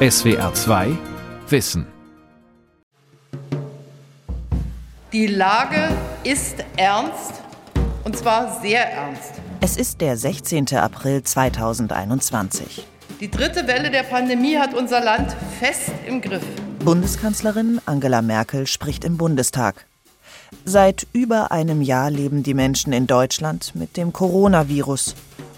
SWR 2 Wissen. Die Lage ist ernst und zwar sehr ernst. Es ist der 16. April 2021. Die dritte Welle der Pandemie hat unser Land fest im Griff. Bundeskanzlerin Angela Merkel spricht im Bundestag. Seit über einem Jahr leben die Menschen in Deutschland mit dem Coronavirus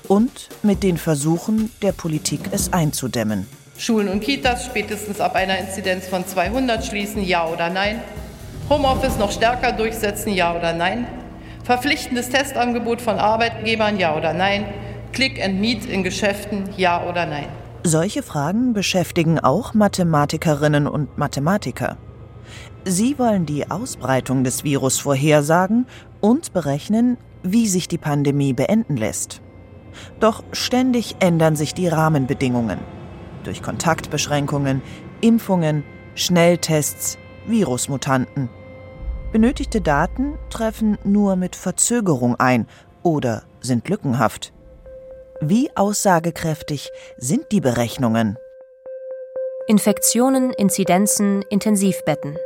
und mit den Versuchen der Politik, es einzudämmen. Schulen und Kitas spätestens ab einer Inzidenz von 200 schließen, ja oder nein? Homeoffice noch stärker durchsetzen, ja oder nein? Verpflichtendes Testangebot von Arbeitgebern, ja oder nein? Click and Meet in Geschäften, ja oder nein? Solche Fragen beschäftigen auch Mathematikerinnen und Mathematiker. Sie wollen die Ausbreitung des Virus vorhersagen und berechnen, wie sich die Pandemie beenden lässt. Doch ständig ändern sich die Rahmenbedingungen. Durch Kontaktbeschränkungen, Impfungen, Schnelltests, Virusmutanten. Benötigte Daten treffen nur mit Verzögerung ein oder sind lückenhaft. Wie aussagekräftig sind die Berechnungen? Infektionen, Inzidenzen, Intensivbetten.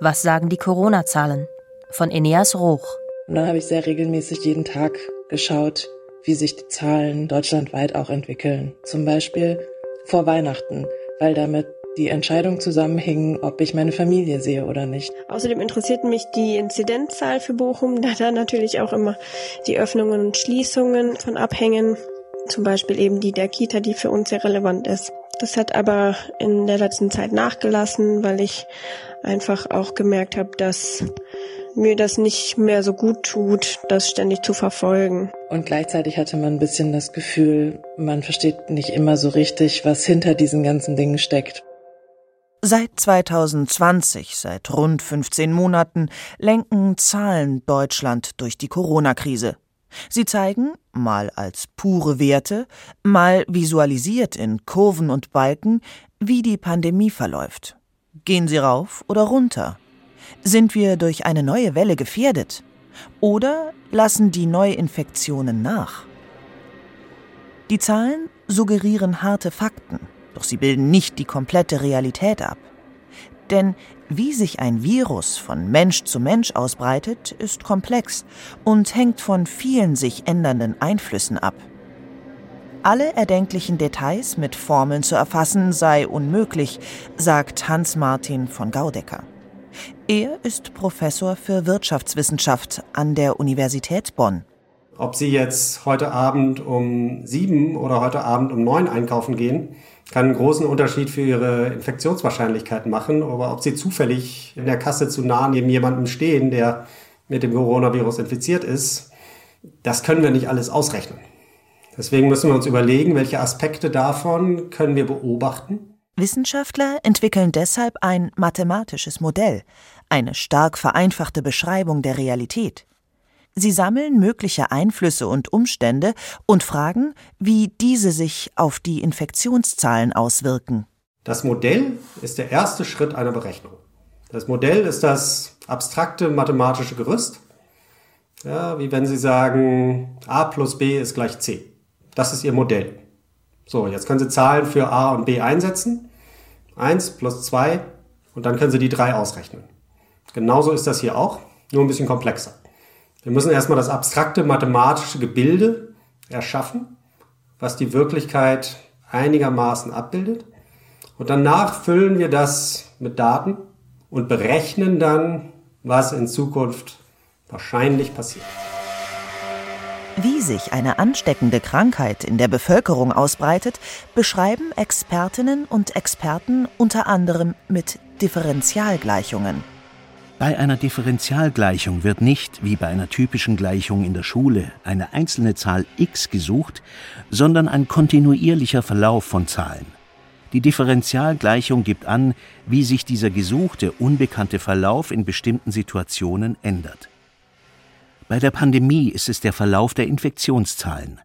Was sagen die Corona-Zahlen? Von Eneas Roch. Und dann habe ich sehr regelmäßig jeden Tag geschaut, wie sich die Zahlen deutschlandweit auch entwickeln. Zum Beispiel vor Weihnachten, weil damit die Entscheidung zusammenhing, ob ich meine Familie sehe oder nicht. Außerdem interessiert mich die Inzidenzzahl für Bochum, da da natürlich auch immer die Öffnungen und Schließungen von abhängen. Zum Beispiel eben die der Kita, die für uns sehr relevant ist. Das hat aber in der letzten Zeit nachgelassen, weil ich einfach auch gemerkt habe, dass mir das nicht mehr so gut tut, das ständig zu verfolgen. Und gleichzeitig hatte man ein bisschen das Gefühl, man versteht nicht immer so richtig, was hinter diesen ganzen Dingen steckt. Seit 2020, seit rund 15 Monaten, lenken Zahlen Deutschland durch die Corona-Krise. Sie zeigen, mal als pure Werte, mal visualisiert in Kurven und Balken, wie die Pandemie verläuft. Gehen sie rauf oder runter? Sind wir durch eine neue Welle gefährdet? Oder lassen die Neuinfektionen nach? Die Zahlen suggerieren harte Fakten, doch sie bilden nicht die komplette Realität ab. Denn wie sich ein Virus von Mensch zu Mensch ausbreitet, ist komplex und hängt von vielen sich ändernden Einflüssen ab. Alle erdenklichen Details mit Formeln zu erfassen sei unmöglich, sagt Hans-Martin von Gaudecker. Er ist Professor für Wirtschaftswissenschaft an der Universität Bonn. Ob Sie jetzt heute Abend um sieben oder heute Abend um neun einkaufen gehen, kann einen großen Unterschied für Ihre Infektionswahrscheinlichkeit machen. Aber ob Sie zufällig in der Kasse zu nah neben jemandem stehen, der mit dem Coronavirus infiziert ist, das können wir nicht alles ausrechnen. Deswegen müssen wir uns überlegen, welche Aspekte davon können wir beobachten. Wissenschaftler entwickeln deshalb ein mathematisches Modell, eine stark vereinfachte Beschreibung der Realität. Sie sammeln mögliche Einflüsse und Umstände und fragen, wie diese sich auf die Infektionszahlen auswirken. Das Modell ist der erste Schritt einer Berechnung. Das Modell ist das abstrakte mathematische Gerüst. Ja, wie wenn Sie sagen, a plus b ist gleich c. Das ist Ihr Modell. So, jetzt können Sie Zahlen für a und b einsetzen. 1 plus 2 und dann können Sie die 3 ausrechnen. Genauso ist das hier auch, nur ein bisschen komplexer. Wir müssen erstmal das abstrakte mathematische Gebilde erschaffen, was die Wirklichkeit einigermaßen abbildet. Und danach füllen wir das mit Daten und berechnen dann, was in Zukunft wahrscheinlich passiert. Wie sich eine ansteckende Krankheit in der Bevölkerung ausbreitet, beschreiben Expertinnen und Experten unter anderem mit Differentialgleichungen. Bei einer Differentialgleichung wird nicht, wie bei einer typischen Gleichung in der Schule, eine einzelne Zahl x gesucht, sondern ein kontinuierlicher Verlauf von Zahlen. Die Differentialgleichung gibt an, wie sich dieser gesuchte, unbekannte Verlauf in bestimmten Situationen ändert. Bei der Pandemie ist es der Verlauf der Infektionszahlen.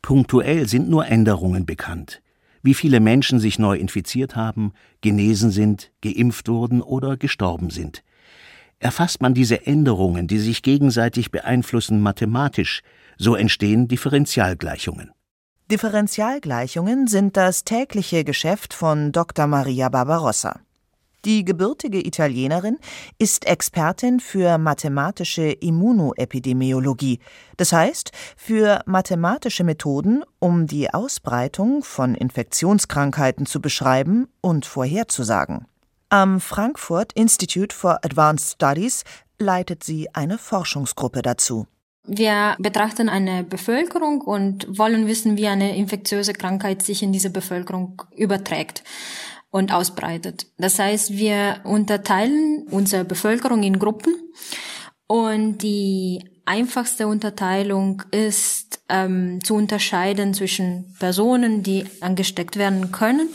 Punktuell sind nur Änderungen bekannt. Wie viele Menschen sich neu infiziert haben, genesen sind, geimpft wurden oder gestorben sind. Erfasst man diese Änderungen, die sich gegenseitig beeinflussen, mathematisch, so entstehen Differentialgleichungen. Differentialgleichungen sind das tägliche Geschäft von Dr. Maria Barbarossa. Die gebürtige Italienerin ist Expertin für mathematische Immunoepidemiologie, das heißt für mathematische Methoden, um die Ausbreitung von Infektionskrankheiten zu beschreiben und vorherzusagen. Am Frankfurt Institute for Advanced Studies leitet sie eine Forschungsgruppe dazu. Wir betrachten eine Bevölkerung und wollen wissen, wie eine infektiöse Krankheit sich in diese Bevölkerung überträgt und ausbreitet. Das heißt, wir unterteilen unsere Bevölkerung in Gruppen und die einfachste Unterteilung ist ähm, zu unterscheiden zwischen Personen, die angesteckt werden können,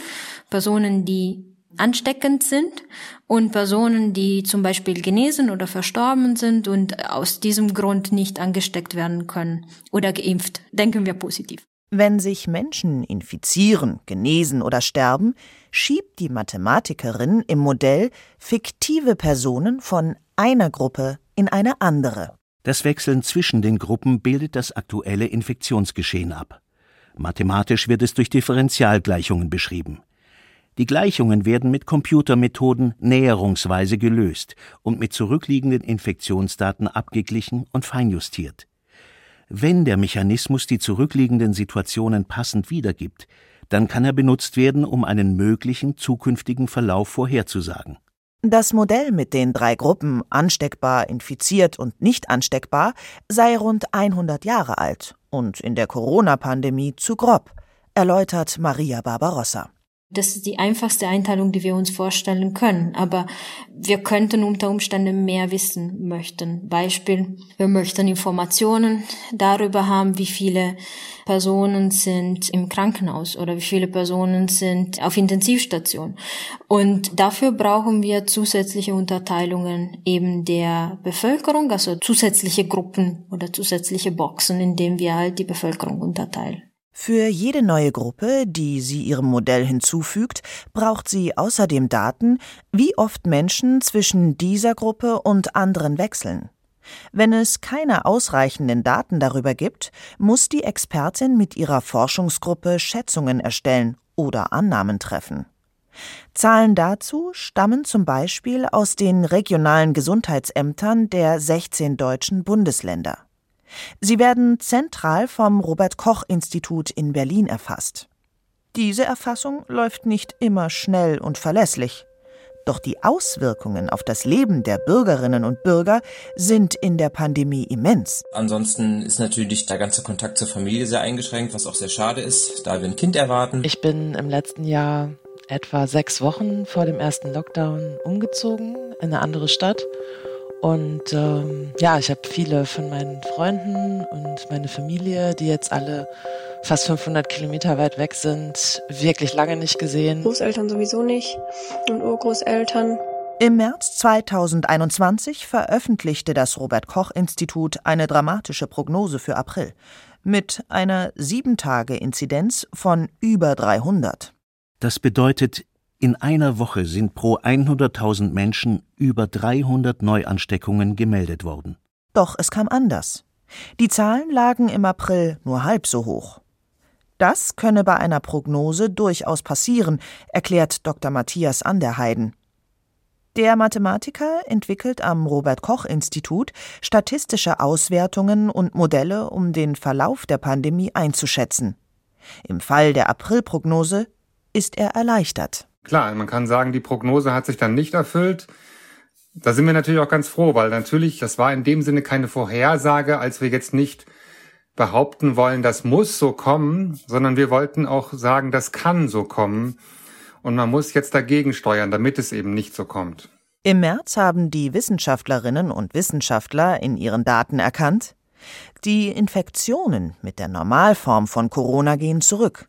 Personen, die ansteckend sind und Personen, die zum Beispiel genesen oder verstorben sind und aus diesem Grund nicht angesteckt werden können oder geimpft. Denken wir positiv. Wenn sich Menschen infizieren, genesen oder sterben, schiebt die Mathematikerin im Modell fiktive Personen von einer Gruppe in eine andere. Das Wechseln zwischen den Gruppen bildet das aktuelle Infektionsgeschehen ab. Mathematisch wird es durch Differentialgleichungen beschrieben. Die Gleichungen werden mit Computermethoden näherungsweise gelöst und mit zurückliegenden Infektionsdaten abgeglichen und feinjustiert. Wenn der Mechanismus die zurückliegenden Situationen passend wiedergibt, dann kann er benutzt werden, um einen möglichen zukünftigen Verlauf vorherzusagen. Das Modell mit den drei Gruppen ansteckbar, infiziert und nicht ansteckbar sei rund 100 Jahre alt und in der Corona-Pandemie zu grob, erläutert Maria Barbarossa. Das ist die einfachste Einteilung, die wir uns vorstellen können. Aber wir könnten unter Umständen mehr wissen möchten. Beispiel, wir möchten Informationen darüber haben, wie viele Personen sind im Krankenhaus oder wie viele Personen sind auf Intensivstation. Und dafür brauchen wir zusätzliche Unterteilungen eben der Bevölkerung, also zusätzliche Gruppen oder zusätzliche Boxen, in denen wir halt die Bevölkerung unterteilen. Für jede neue Gruppe, die sie ihrem Modell hinzufügt, braucht sie außerdem Daten, wie oft Menschen zwischen dieser Gruppe und anderen wechseln. Wenn es keine ausreichenden Daten darüber gibt, muss die Expertin mit ihrer Forschungsgruppe Schätzungen erstellen oder Annahmen treffen. Zahlen dazu stammen zum Beispiel aus den regionalen Gesundheitsämtern der 16 deutschen Bundesländer. Sie werden zentral vom Robert Koch Institut in Berlin erfasst. Diese Erfassung läuft nicht immer schnell und verlässlich. Doch die Auswirkungen auf das Leben der Bürgerinnen und Bürger sind in der Pandemie immens. Ansonsten ist natürlich der ganze Kontakt zur Familie sehr eingeschränkt, was auch sehr schade ist, da wir ein Kind erwarten. Ich bin im letzten Jahr etwa sechs Wochen vor dem ersten Lockdown umgezogen in eine andere Stadt und ähm, ja, ich habe viele von meinen Freunden und meine Familie, die jetzt alle fast 500 Kilometer weit weg sind, wirklich lange nicht gesehen. Großeltern sowieso nicht und Urgroßeltern. Im März 2021 veröffentlichte das Robert Koch Institut eine dramatische Prognose für April mit einer 7-Tage-Inzidenz von über 300. Das bedeutet, in einer Woche sind pro 100.000 Menschen über 300 Neuansteckungen gemeldet worden. Doch es kam anders. Die Zahlen lagen im April nur halb so hoch. Das könne bei einer Prognose durchaus passieren, erklärt Dr. Matthias Anderheiden. Der Mathematiker entwickelt am Robert Koch Institut statistische Auswertungen und Modelle, um den Verlauf der Pandemie einzuschätzen. Im Fall der Aprilprognose ist er erleichtert. Klar, man kann sagen, die Prognose hat sich dann nicht erfüllt. Da sind wir natürlich auch ganz froh, weil natürlich, das war in dem Sinne keine Vorhersage, als wir jetzt nicht behaupten wollen, das muss so kommen, sondern wir wollten auch sagen, das kann so kommen. Und man muss jetzt dagegen steuern, damit es eben nicht so kommt. Im März haben die Wissenschaftlerinnen und Wissenschaftler in ihren Daten erkannt, die Infektionen mit der Normalform von Corona gehen zurück.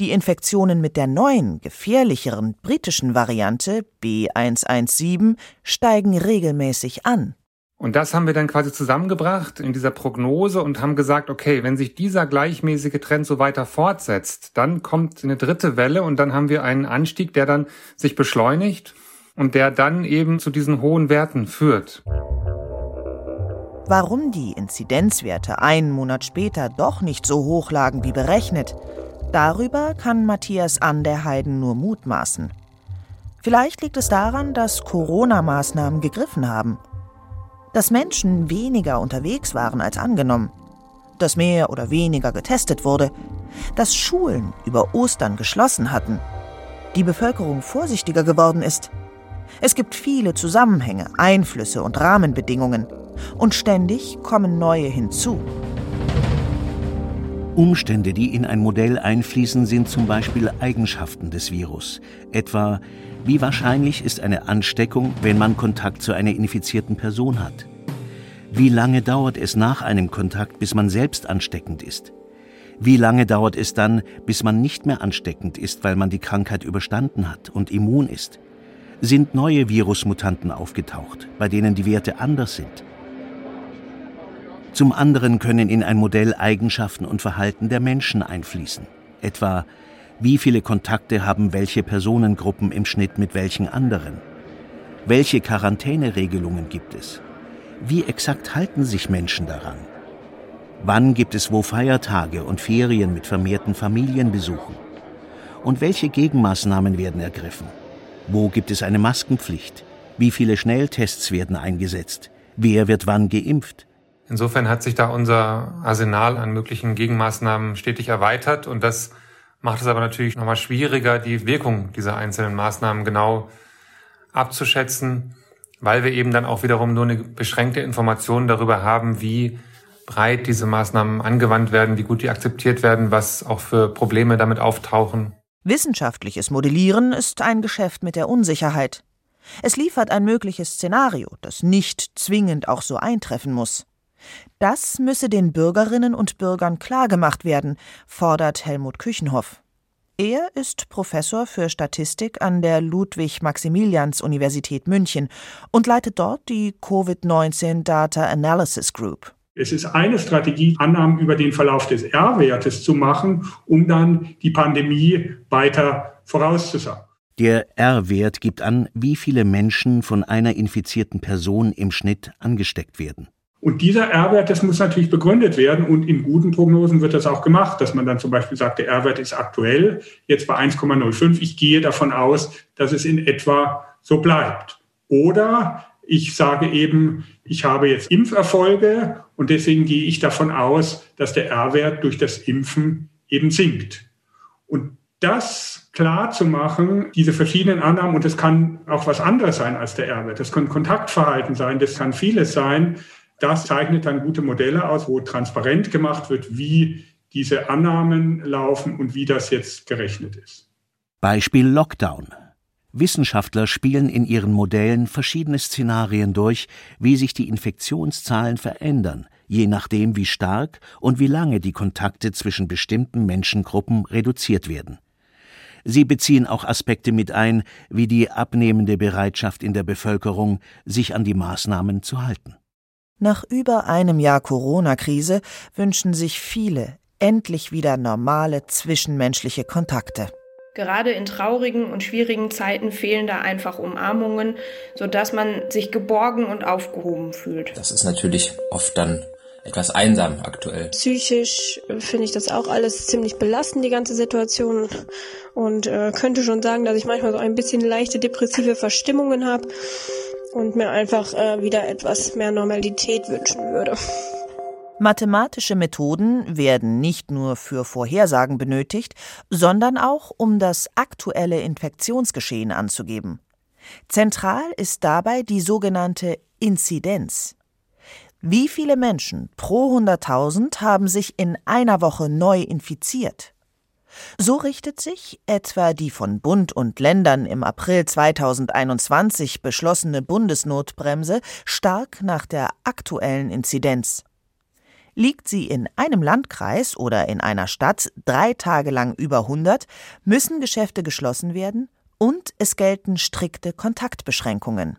Die Infektionen mit der neuen, gefährlicheren britischen Variante B117 steigen regelmäßig an. Und das haben wir dann quasi zusammengebracht in dieser Prognose und haben gesagt, okay, wenn sich dieser gleichmäßige Trend so weiter fortsetzt, dann kommt eine dritte Welle und dann haben wir einen Anstieg, der dann sich beschleunigt und der dann eben zu diesen hohen Werten führt. Warum die Inzidenzwerte einen Monat später doch nicht so hoch lagen wie berechnet, darüber kann Matthias an der Heiden nur mutmaßen. Vielleicht liegt es daran, dass Corona-Maßnahmen gegriffen haben. Dass Menschen weniger unterwegs waren als angenommen. Dass mehr oder weniger getestet wurde. Dass Schulen über Ostern geschlossen hatten. Die Bevölkerung vorsichtiger geworden ist. Es gibt viele Zusammenhänge, Einflüsse und Rahmenbedingungen. Und ständig kommen neue hinzu. Umstände, die in ein Modell einfließen, sind zum Beispiel Eigenschaften des Virus, etwa wie wahrscheinlich ist eine Ansteckung, wenn man Kontakt zu einer infizierten Person hat? Wie lange dauert es nach einem Kontakt, bis man selbst ansteckend ist? Wie lange dauert es dann, bis man nicht mehr ansteckend ist, weil man die Krankheit überstanden hat und immun ist? Sind neue Virusmutanten aufgetaucht, bei denen die Werte anders sind? Zum anderen können in ein Modell Eigenschaften und Verhalten der Menschen einfließen. Etwa, wie viele Kontakte haben welche Personengruppen im Schnitt mit welchen anderen? Welche Quarantäneregelungen gibt es? Wie exakt halten sich Menschen daran? Wann gibt es wo Feiertage und Ferien mit vermehrten Familienbesuchen? Und welche Gegenmaßnahmen werden ergriffen? Wo gibt es eine Maskenpflicht? Wie viele Schnelltests werden eingesetzt? Wer wird wann geimpft? Insofern hat sich da unser Arsenal an möglichen Gegenmaßnahmen stetig erweitert und das macht es aber natürlich nochmal schwieriger, die Wirkung dieser einzelnen Maßnahmen genau abzuschätzen, weil wir eben dann auch wiederum nur eine beschränkte Information darüber haben, wie breit diese Maßnahmen angewandt werden, wie gut die akzeptiert werden, was auch für Probleme damit auftauchen. Wissenschaftliches Modellieren ist ein Geschäft mit der Unsicherheit. Es liefert ein mögliches Szenario, das nicht zwingend auch so eintreffen muss. Das müsse den Bürgerinnen und Bürgern klargemacht werden, fordert Helmut Küchenhoff. Er ist Professor für Statistik an der Ludwig-Maximilians-Universität München und leitet dort die Covid-19 Data Analysis Group. Es ist eine Strategie, Annahmen über den Verlauf des R-Wertes zu machen, um dann die Pandemie weiter vorauszusagen. Der R-Wert gibt an, wie viele Menschen von einer infizierten Person im Schnitt angesteckt werden. Und dieser R-Wert, das muss natürlich begründet werden. Und in guten Prognosen wird das auch gemacht, dass man dann zum Beispiel sagt, der R-Wert ist aktuell jetzt bei 1,05. Ich gehe davon aus, dass es in etwa so bleibt. Oder ich sage eben, ich habe jetzt Impferfolge und deswegen gehe ich davon aus, dass der R-Wert durch das Impfen eben sinkt. Und das klar zu machen, diese verschiedenen Annahmen, und das kann auch was anderes sein als der R-Wert, das kann Kontaktverhalten sein, das kann vieles sein, das zeichnet dann gute Modelle aus, wo transparent gemacht wird, wie diese Annahmen laufen und wie das jetzt gerechnet ist. Beispiel Lockdown. Wissenschaftler spielen in ihren Modellen verschiedene Szenarien durch, wie sich die Infektionszahlen verändern, je nachdem, wie stark und wie lange die Kontakte zwischen bestimmten Menschengruppen reduziert werden. Sie beziehen auch Aspekte mit ein, wie die abnehmende Bereitschaft in der Bevölkerung, sich an die Maßnahmen zu halten. Nach über einem Jahr Corona-Krise wünschen sich viele endlich wieder normale zwischenmenschliche Kontakte. Gerade in traurigen und schwierigen Zeiten fehlen da einfach Umarmungen, sodass man sich geborgen und aufgehoben fühlt. Das ist natürlich oft dann etwas einsam aktuell. Psychisch finde ich das auch alles ziemlich belastend, die ganze Situation. Und äh, könnte schon sagen, dass ich manchmal so ein bisschen leichte depressive Verstimmungen habe und mir einfach äh, wieder etwas mehr Normalität wünschen würde. Mathematische Methoden werden nicht nur für Vorhersagen benötigt, sondern auch um das aktuelle Infektionsgeschehen anzugeben. Zentral ist dabei die sogenannte Inzidenz. Wie viele Menschen pro 100.000 haben sich in einer Woche neu infiziert? So richtet sich etwa die von Bund und Ländern im April 2021 beschlossene Bundesnotbremse stark nach der aktuellen Inzidenz. Liegt sie in einem Landkreis oder in einer Stadt drei Tage lang über 100, müssen Geschäfte geschlossen werden und es gelten strikte Kontaktbeschränkungen.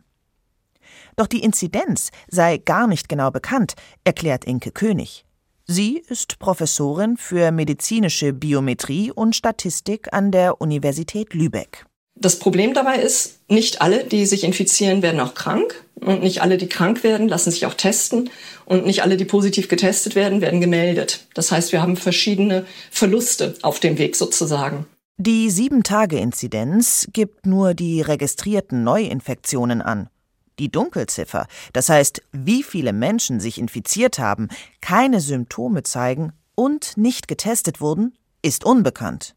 Doch die Inzidenz sei gar nicht genau bekannt, erklärt Inke König. Sie ist Professorin für medizinische Biometrie und Statistik an der Universität Lübeck. Das Problem dabei ist, nicht alle, die sich infizieren, werden auch krank. Und nicht alle, die krank werden, lassen sich auch testen. Und nicht alle, die positiv getestet werden, werden gemeldet. Das heißt, wir haben verschiedene Verluste auf dem Weg sozusagen. Die 7-Tage-Inzidenz gibt nur die registrierten Neuinfektionen an. Die Dunkelziffer, das heißt, wie viele Menschen sich infiziert haben, keine Symptome zeigen und nicht getestet wurden, ist unbekannt.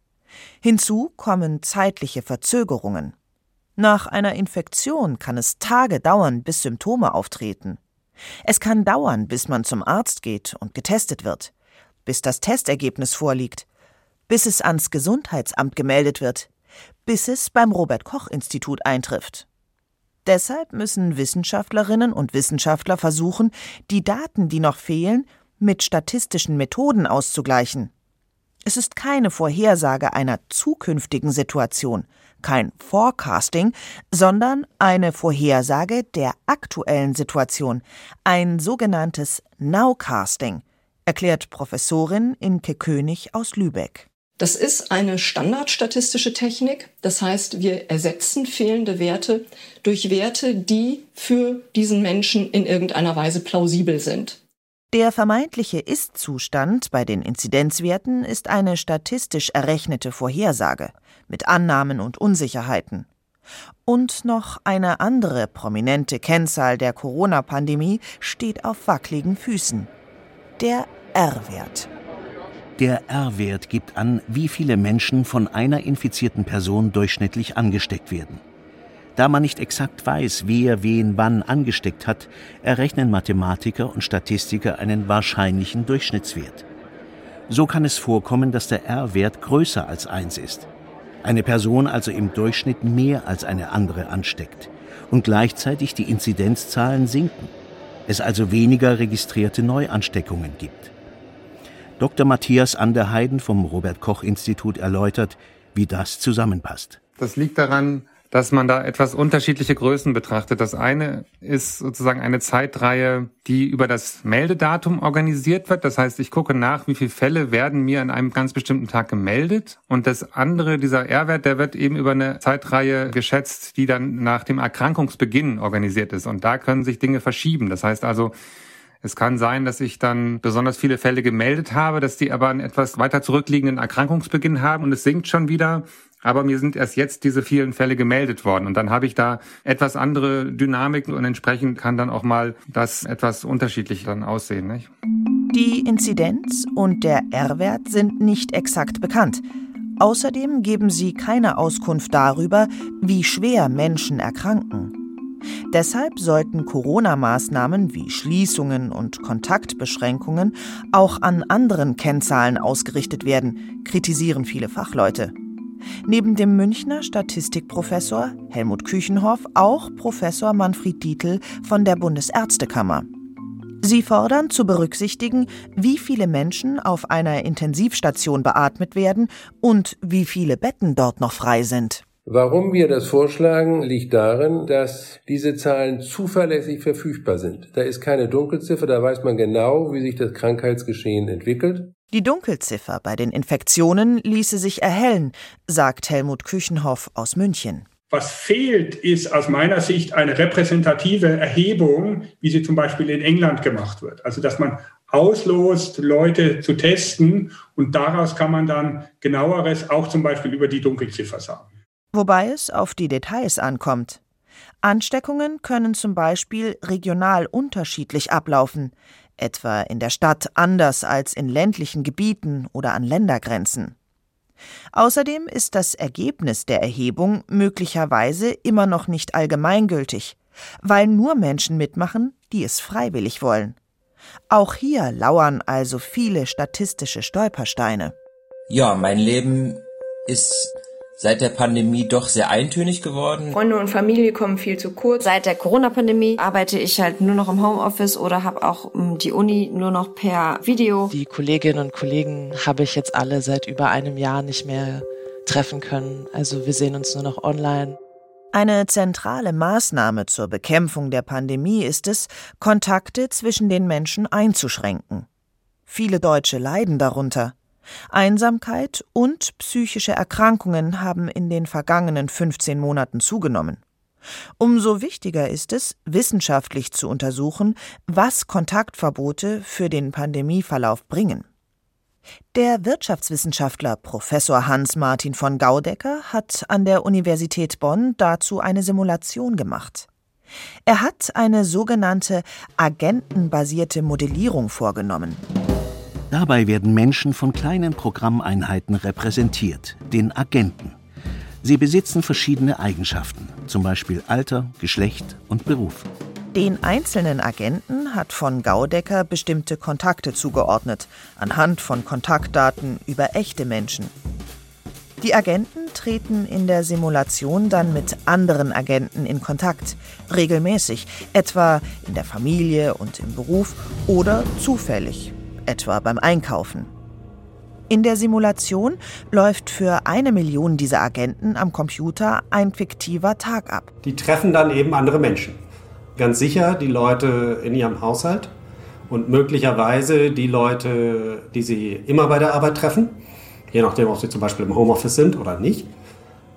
Hinzu kommen zeitliche Verzögerungen. Nach einer Infektion kann es Tage dauern, bis Symptome auftreten. Es kann dauern, bis man zum Arzt geht und getestet wird, bis das Testergebnis vorliegt, bis es ans Gesundheitsamt gemeldet wird, bis es beim Robert Koch Institut eintrifft. Deshalb müssen Wissenschaftlerinnen und Wissenschaftler versuchen, die Daten, die noch fehlen, mit statistischen Methoden auszugleichen. Es ist keine Vorhersage einer zukünftigen Situation, kein Forecasting, sondern eine Vorhersage der aktuellen Situation, ein sogenanntes Nowcasting, erklärt Professorin Inke König aus Lübeck. Das ist eine standardstatistische Technik. Das heißt, wir ersetzen fehlende Werte durch Werte, die für diesen Menschen in irgendeiner Weise plausibel sind. Der vermeintliche Ist-Zustand bei den Inzidenzwerten ist eine statistisch errechnete Vorhersage mit Annahmen und Unsicherheiten. Und noch eine andere prominente Kennzahl der Corona-Pandemie steht auf wackeligen Füßen. Der R-Wert. Der R-Wert gibt an, wie viele Menschen von einer infizierten Person durchschnittlich angesteckt werden. Da man nicht exakt weiß, wer wen wann angesteckt hat, errechnen Mathematiker und Statistiker einen wahrscheinlichen Durchschnittswert. So kann es vorkommen, dass der R-Wert größer als 1 ist. Eine Person also im Durchschnitt mehr als eine andere ansteckt und gleichzeitig die Inzidenzzahlen sinken. Es also weniger registrierte Neuansteckungen gibt. Dr. Matthias Anderheiden vom Robert Koch Institut erläutert, wie das zusammenpasst. Das liegt daran, dass man da etwas unterschiedliche Größen betrachtet. Das eine ist sozusagen eine Zeitreihe, die über das Meldedatum organisiert wird. Das heißt, ich gucke nach, wie viele Fälle werden mir an einem ganz bestimmten Tag gemeldet. Und das andere, dieser R-Wert, der wird eben über eine Zeitreihe geschätzt, die dann nach dem Erkrankungsbeginn organisiert ist. Und da können sich Dinge verschieben. Das heißt also, es kann sein, dass ich dann besonders viele Fälle gemeldet habe, dass die aber einen etwas weiter zurückliegenden Erkrankungsbeginn haben und es sinkt schon wieder aber mir sind erst jetzt diese vielen Fälle gemeldet worden. Und dann habe ich da etwas andere Dynamiken und entsprechend kann dann auch mal das etwas unterschiedlich dann aussehen. Nicht? Die Inzidenz und der R-Wert sind nicht exakt bekannt. Außerdem geben sie keine Auskunft darüber, wie schwer Menschen erkranken. Deshalb sollten Corona-Maßnahmen wie Schließungen und Kontaktbeschränkungen auch an anderen Kennzahlen ausgerichtet werden, kritisieren viele Fachleute. Neben dem Münchner Statistikprofessor Helmut Küchenhoff auch Professor Manfred Dietl von der Bundesärztekammer. Sie fordern zu berücksichtigen, wie viele Menschen auf einer Intensivstation beatmet werden und wie viele Betten dort noch frei sind. Warum wir das vorschlagen, liegt darin, dass diese Zahlen zuverlässig verfügbar sind. Da ist keine Dunkelziffer, da weiß man genau, wie sich das Krankheitsgeschehen entwickelt. Die Dunkelziffer bei den Infektionen ließe sich erhellen, sagt Helmut Küchenhoff aus München. Was fehlt, ist aus meiner Sicht eine repräsentative Erhebung, wie sie zum Beispiel in England gemacht wird. Also, dass man auslost, Leute zu testen und daraus kann man dann genaueres auch zum Beispiel über die Dunkelziffer sagen. Wobei es auf die Details ankommt. Ansteckungen können zum Beispiel regional unterschiedlich ablaufen etwa in der Stadt anders als in ländlichen Gebieten oder an Ländergrenzen. Außerdem ist das Ergebnis der Erhebung möglicherweise immer noch nicht allgemeingültig, weil nur Menschen mitmachen, die es freiwillig wollen. Auch hier lauern also viele statistische Stolpersteine. Ja, mein Leben ist seit der Pandemie doch sehr eintönig geworden. Freunde und Familie kommen viel zu kurz. Seit der Corona-Pandemie arbeite ich halt nur noch im Homeoffice oder habe auch hm, die Uni nur noch per Video. Die Kolleginnen und Kollegen habe ich jetzt alle seit über einem Jahr nicht mehr treffen können. Also wir sehen uns nur noch online. Eine zentrale Maßnahme zur Bekämpfung der Pandemie ist es, Kontakte zwischen den Menschen einzuschränken. Viele Deutsche leiden darunter. Einsamkeit und psychische Erkrankungen haben in den vergangenen 15 Monaten zugenommen. Umso wichtiger ist es, wissenschaftlich zu untersuchen, was Kontaktverbote für den Pandemieverlauf bringen. Der Wirtschaftswissenschaftler Professor Hans-Martin von Gaudecker hat an der Universität Bonn dazu eine Simulation gemacht. Er hat eine sogenannte agentenbasierte Modellierung vorgenommen. Dabei werden Menschen von kleinen Programmeinheiten repräsentiert, den Agenten. Sie besitzen verschiedene Eigenschaften, zum Beispiel Alter, Geschlecht und Beruf. Den einzelnen Agenten hat von Gaudecker bestimmte Kontakte zugeordnet, anhand von Kontaktdaten über echte Menschen. Die Agenten treten in der Simulation dann mit anderen Agenten in Kontakt, regelmäßig, etwa in der Familie und im Beruf oder zufällig, etwa beim Einkaufen. In der Simulation läuft für eine Million dieser Agenten am Computer ein fiktiver Tag ab. Die treffen dann eben andere Menschen. Ganz sicher die Leute in ihrem Haushalt und möglicherweise die Leute, die sie immer bei der Arbeit treffen je nachdem, ob sie zum Beispiel im Homeoffice sind oder nicht.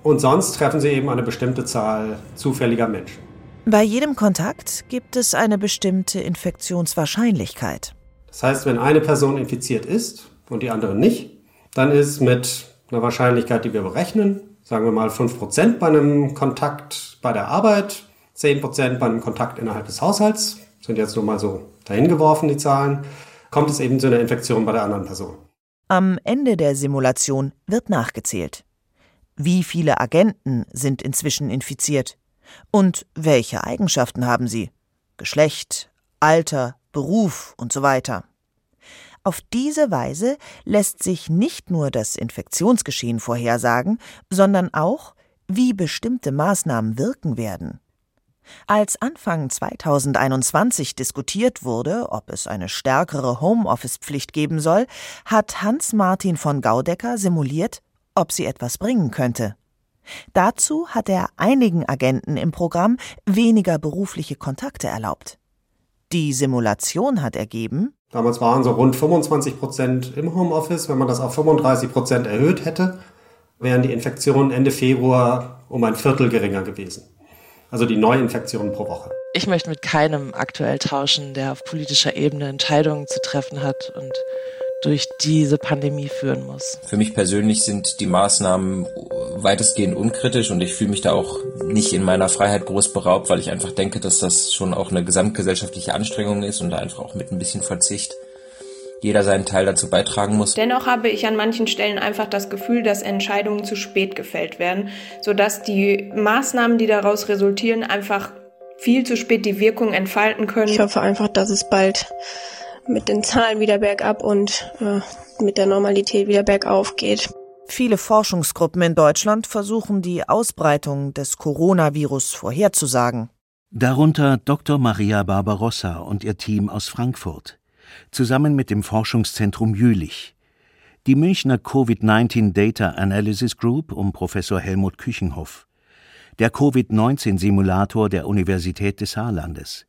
Und sonst treffen sie eben eine bestimmte Zahl zufälliger Menschen. Bei jedem Kontakt gibt es eine bestimmte Infektionswahrscheinlichkeit. Das heißt, wenn eine Person infiziert ist und die andere nicht, dann ist mit einer Wahrscheinlichkeit, die wir berechnen, sagen wir mal 5% bei einem Kontakt bei der Arbeit, 10% bei einem Kontakt innerhalb des Haushalts, sind jetzt nur mal so dahingeworfen die Zahlen, kommt es eben zu einer Infektion bei der anderen Person. Am Ende der Simulation wird nachgezählt. Wie viele Agenten sind inzwischen infiziert? Und welche Eigenschaften haben sie? Geschlecht, Alter, Beruf und so weiter. Auf diese Weise lässt sich nicht nur das Infektionsgeschehen vorhersagen, sondern auch, wie bestimmte Maßnahmen wirken werden. Als Anfang 2021 diskutiert wurde, ob es eine stärkere Homeoffice-Pflicht geben soll, hat Hans-Martin von Gaudecker simuliert, ob sie etwas bringen könnte. Dazu hat er einigen Agenten im Programm weniger berufliche Kontakte erlaubt. Die Simulation hat ergeben, Damals waren so rund 25 Prozent im Homeoffice. Wenn man das auf 35 Prozent erhöht hätte, wären die Infektionen Ende Februar um ein Viertel geringer gewesen also die Neuinfektionen pro Woche. Ich möchte mit keinem aktuell tauschen, der auf politischer Ebene Entscheidungen zu treffen hat und durch diese Pandemie führen muss. Für mich persönlich sind die Maßnahmen weitestgehend unkritisch und ich fühle mich da auch nicht in meiner Freiheit groß beraubt, weil ich einfach denke, dass das schon auch eine gesamtgesellschaftliche Anstrengung ist und da einfach auch mit ein bisschen Verzicht jeder seinen Teil dazu beitragen muss. Dennoch habe ich an manchen Stellen einfach das Gefühl, dass Entscheidungen zu spät gefällt werden, sodass die Maßnahmen, die daraus resultieren, einfach viel zu spät die Wirkung entfalten können. Ich hoffe einfach, dass es bald mit den Zahlen wieder bergab und äh, mit der Normalität wieder bergauf geht. Viele Forschungsgruppen in Deutschland versuchen die Ausbreitung des Coronavirus vorherzusagen. Darunter Dr. Maria Barbarossa und ihr Team aus Frankfurt zusammen mit dem Forschungszentrum Jülich. Die Münchner Covid-19 Data Analysis Group um Professor Helmut Küchenhoff. Der Covid-19-Simulator der Universität des Saarlandes.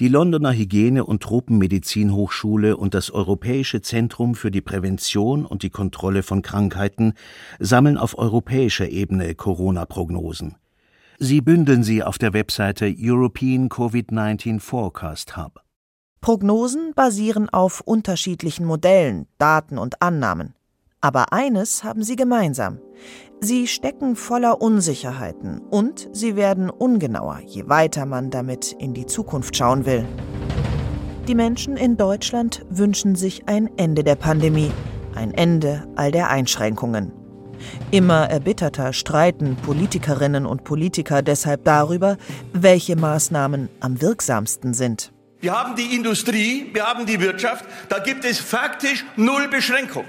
Die Londoner Hygiene- und Tropenmedizin-Hochschule und das Europäische Zentrum für die Prävention und die Kontrolle von Krankheiten sammeln auf europäischer Ebene Corona-Prognosen. Sie bündeln sie auf der Webseite European COVID-19 Forecast Hub. Prognosen basieren auf unterschiedlichen Modellen, Daten und Annahmen. Aber eines haben sie gemeinsam. Sie stecken voller Unsicherheiten und sie werden ungenauer, je weiter man damit in die Zukunft schauen will. Die Menschen in Deutschland wünschen sich ein Ende der Pandemie, ein Ende all der Einschränkungen. Immer erbitterter streiten Politikerinnen und Politiker deshalb darüber, welche Maßnahmen am wirksamsten sind. Wir haben die Industrie, wir haben die Wirtschaft, da gibt es faktisch null Beschränkung.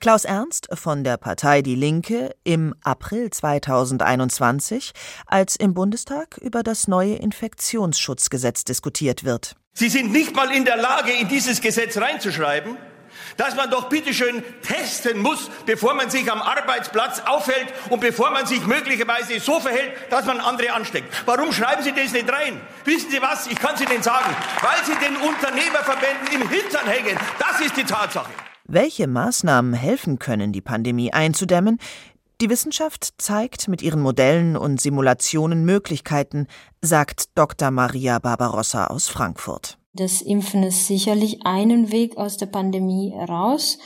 Klaus Ernst von der Partei Die Linke im April 2021, als im Bundestag über das neue Infektionsschutzgesetz diskutiert wird. Sie sind nicht mal in der Lage, in dieses Gesetz reinzuschreiben, dass man doch bitteschön testen muss, bevor man sich am Arbeitsplatz aufhält und bevor man sich möglicherweise so verhält, dass man andere ansteckt. Warum schreiben Sie das nicht rein? Wissen Sie was? Ich kann es Ihnen sagen. Weil Sie den Unternehmerverbänden im Hintern hängen. Das ist die Tatsache. Welche Maßnahmen helfen können, die Pandemie einzudämmen, die Wissenschaft zeigt mit ihren Modellen und Simulationen Möglichkeiten, sagt Dr. Maria Barbarossa aus Frankfurt. Das Impfen ist sicherlich einen Weg aus der Pandemie heraus,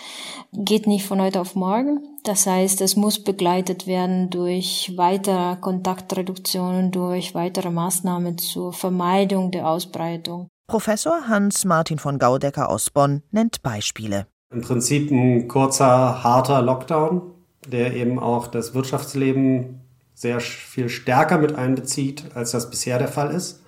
geht nicht von heute auf morgen. Das heißt, es muss begleitet werden durch weitere Kontaktreduktionen, durch weitere Maßnahmen zur Vermeidung der Ausbreitung. Professor Hans-Martin von Gaudecker aus Bonn nennt Beispiele. Im Prinzip ein kurzer, harter Lockdown, der eben auch das Wirtschaftsleben sehr viel stärker mit einbezieht, als das bisher der Fall ist.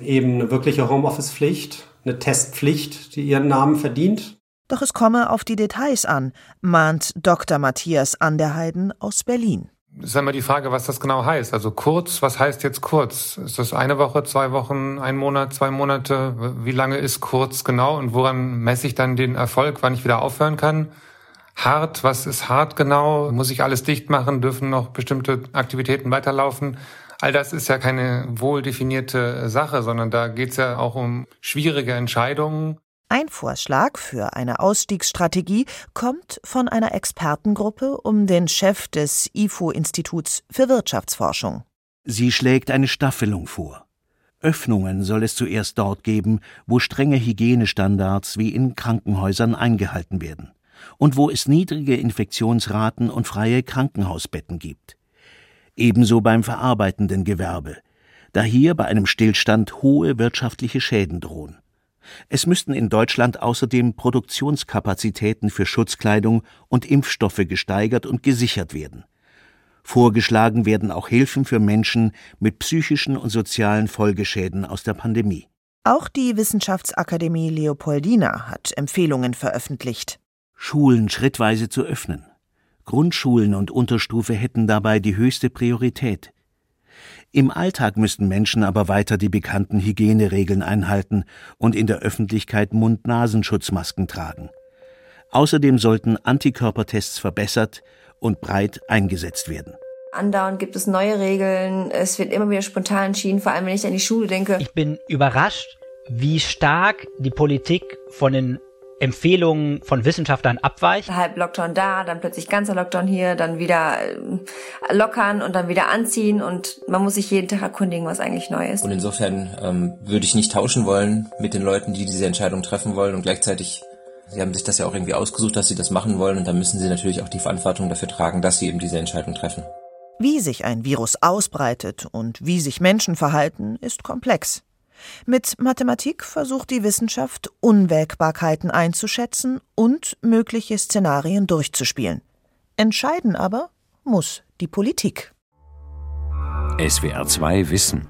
Eben eine wirkliche Homeoffice-Pflicht, eine Testpflicht, die ihren Namen verdient. Doch es komme auf die Details an, mahnt Dr. Matthias Anderheiden aus Berlin. Ist immer die Frage, was das genau heißt. Also kurz, was heißt jetzt kurz? Ist das eine Woche, zwei Wochen, ein Monat, zwei Monate? Wie lange ist kurz genau und woran messe ich dann den Erfolg, wann ich wieder aufhören kann? Hart, was ist hart genau? Muss ich alles dicht machen? Dürfen noch bestimmte Aktivitäten weiterlaufen? All das ist ja keine wohl definierte Sache, sondern da geht es ja auch um schwierige Entscheidungen. Ein Vorschlag für eine Ausstiegsstrategie kommt von einer Expertengruppe um den Chef des IFO-Instituts für Wirtschaftsforschung. Sie schlägt eine Staffelung vor. Öffnungen soll es zuerst dort geben, wo strenge Hygienestandards wie in Krankenhäusern eingehalten werden und wo es niedrige Infektionsraten und freie Krankenhausbetten gibt. Ebenso beim verarbeitenden Gewerbe, da hier bei einem Stillstand hohe wirtschaftliche Schäden drohen. Es müssten in Deutschland außerdem Produktionskapazitäten für Schutzkleidung und Impfstoffe gesteigert und gesichert werden. Vorgeschlagen werden auch Hilfen für Menschen mit psychischen und sozialen Folgeschäden aus der Pandemie. Auch die Wissenschaftsakademie Leopoldina hat Empfehlungen veröffentlicht. Schulen schrittweise zu öffnen. Grundschulen und Unterstufe hätten dabei die höchste Priorität. Im Alltag müssten Menschen aber weiter die bekannten Hygieneregeln einhalten und in der Öffentlichkeit Mund-Nasenschutzmasken tragen. Außerdem sollten Antikörpertests verbessert und breit eingesetzt werden. Andauernd gibt es neue Regeln, es wird immer wieder spontan entschieden, vor allem wenn ich an die Schule denke. Ich bin überrascht, wie stark die Politik von den Empfehlungen von Wissenschaftlern abweicht. Halb Lockdown da, dann plötzlich ganzer Lockdown hier, dann wieder äh, lockern und dann wieder anziehen und man muss sich jeden Tag erkundigen, was eigentlich neu ist. Und insofern ähm, würde ich nicht tauschen wollen mit den Leuten, die diese Entscheidung treffen wollen und gleichzeitig Sie haben sich das ja auch irgendwie ausgesucht, dass Sie das machen wollen und dann müssen Sie natürlich auch die Verantwortung dafür tragen, dass Sie eben diese Entscheidung treffen. Wie sich ein Virus ausbreitet und wie sich Menschen verhalten, ist komplex. Mit Mathematik versucht die Wissenschaft, Unwägbarkeiten einzuschätzen und mögliche Szenarien durchzuspielen. Entscheiden aber muss die Politik. SWR 2 Wissen.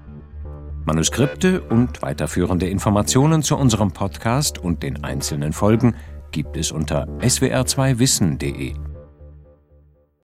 Manuskripte und weiterführende Informationen zu unserem Podcast und den einzelnen Folgen gibt es unter swr2wissen.de.